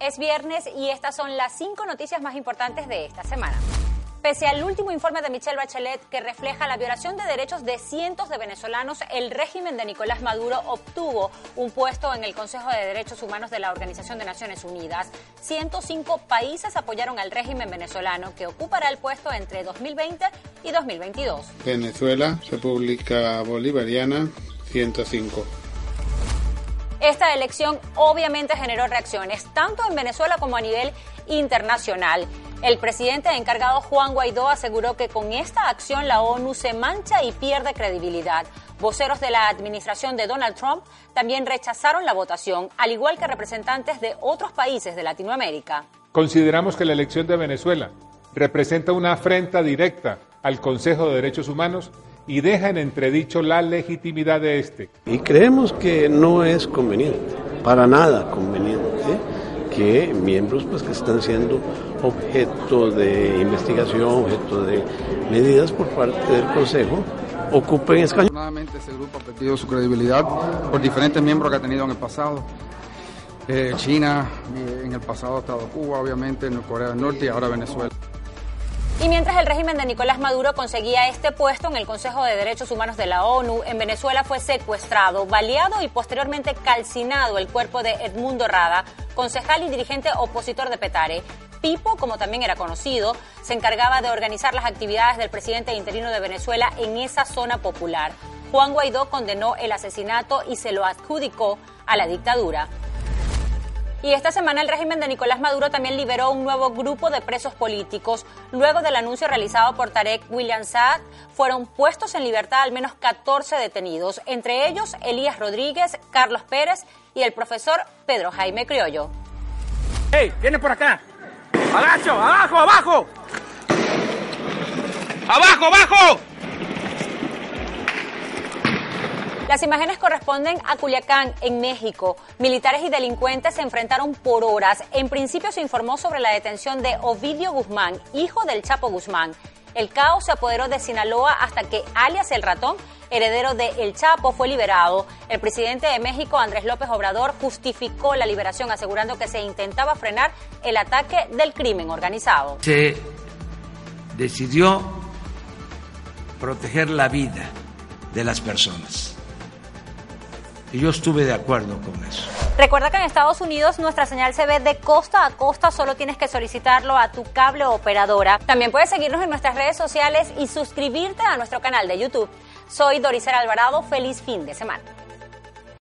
Es viernes y estas son las cinco noticias más importantes de esta semana. Pese al último informe de Michelle Bachelet que refleja la violación de derechos de cientos de venezolanos, el régimen de Nicolás Maduro obtuvo un puesto en el Consejo de Derechos Humanos de la Organización de Naciones Unidas. 105 países apoyaron al régimen venezolano que ocupará el puesto entre 2020 y 2022. Venezuela, República Bolivariana, 105. Esta elección obviamente generó reacciones, tanto en Venezuela como a nivel internacional. El presidente encargado Juan Guaidó aseguró que con esta acción la ONU se mancha y pierde credibilidad. Voceros de la administración de Donald Trump también rechazaron la votación, al igual que representantes de otros países de Latinoamérica. Consideramos que la elección de Venezuela representa una afrenta directa al Consejo de Derechos Humanos y deja en entredicho la legitimidad de este. Y creemos que no es conveniente, para nada conveniente, que miembros pues, que están siendo objeto de investigación, objeto de medidas por parte del Consejo, ocupen escaños. Afortunadamente ese grupo ha perdido su credibilidad por diferentes miembros que ha tenido en el pasado. Eh, China, eh, en el pasado ha estado Cuba, obviamente, en Corea del Norte y ahora Venezuela. Y mientras el régimen de Nicolás Maduro conseguía este puesto en el Consejo de Derechos Humanos de la ONU, en Venezuela fue secuestrado, baleado y posteriormente calcinado el cuerpo de Edmundo Rada, concejal y dirigente opositor de Petare. Pipo, como también era conocido, se encargaba de organizar las actividades del presidente interino de Venezuela en esa zona popular. Juan Guaidó condenó el asesinato y se lo adjudicó a la dictadura. Y esta semana el régimen de Nicolás Maduro también liberó un nuevo grupo de presos políticos. Luego del anuncio realizado por Tarek William Saad, fueron puestos en libertad al menos 14 detenidos, entre ellos Elías Rodríguez, Carlos Pérez y el profesor Pedro Jaime Criollo. ¡Hey! ¡Viene por acá! ¡Agacho! ¡Abajo! ¡Abajo! ¡Abajo! ¡Abajo! Las imágenes corresponden a Culiacán, en México. Militares y delincuentes se enfrentaron por horas. En principio se informó sobre la detención de Ovidio Guzmán, hijo del Chapo Guzmán. El caos se apoderó de Sinaloa hasta que alias el ratón, heredero de El Chapo, fue liberado. El presidente de México, Andrés López Obrador, justificó la liberación asegurando que se intentaba frenar el ataque del crimen organizado. Se decidió proteger la vida de las personas. Y yo estuve de acuerdo con eso. Recuerda que en Estados Unidos nuestra señal se ve de costa a costa, solo tienes que solicitarlo a tu cable operadora. También puedes seguirnos en nuestras redes sociales y suscribirte a nuestro canal de YouTube. Soy Dorisera Alvarado, feliz fin de semana.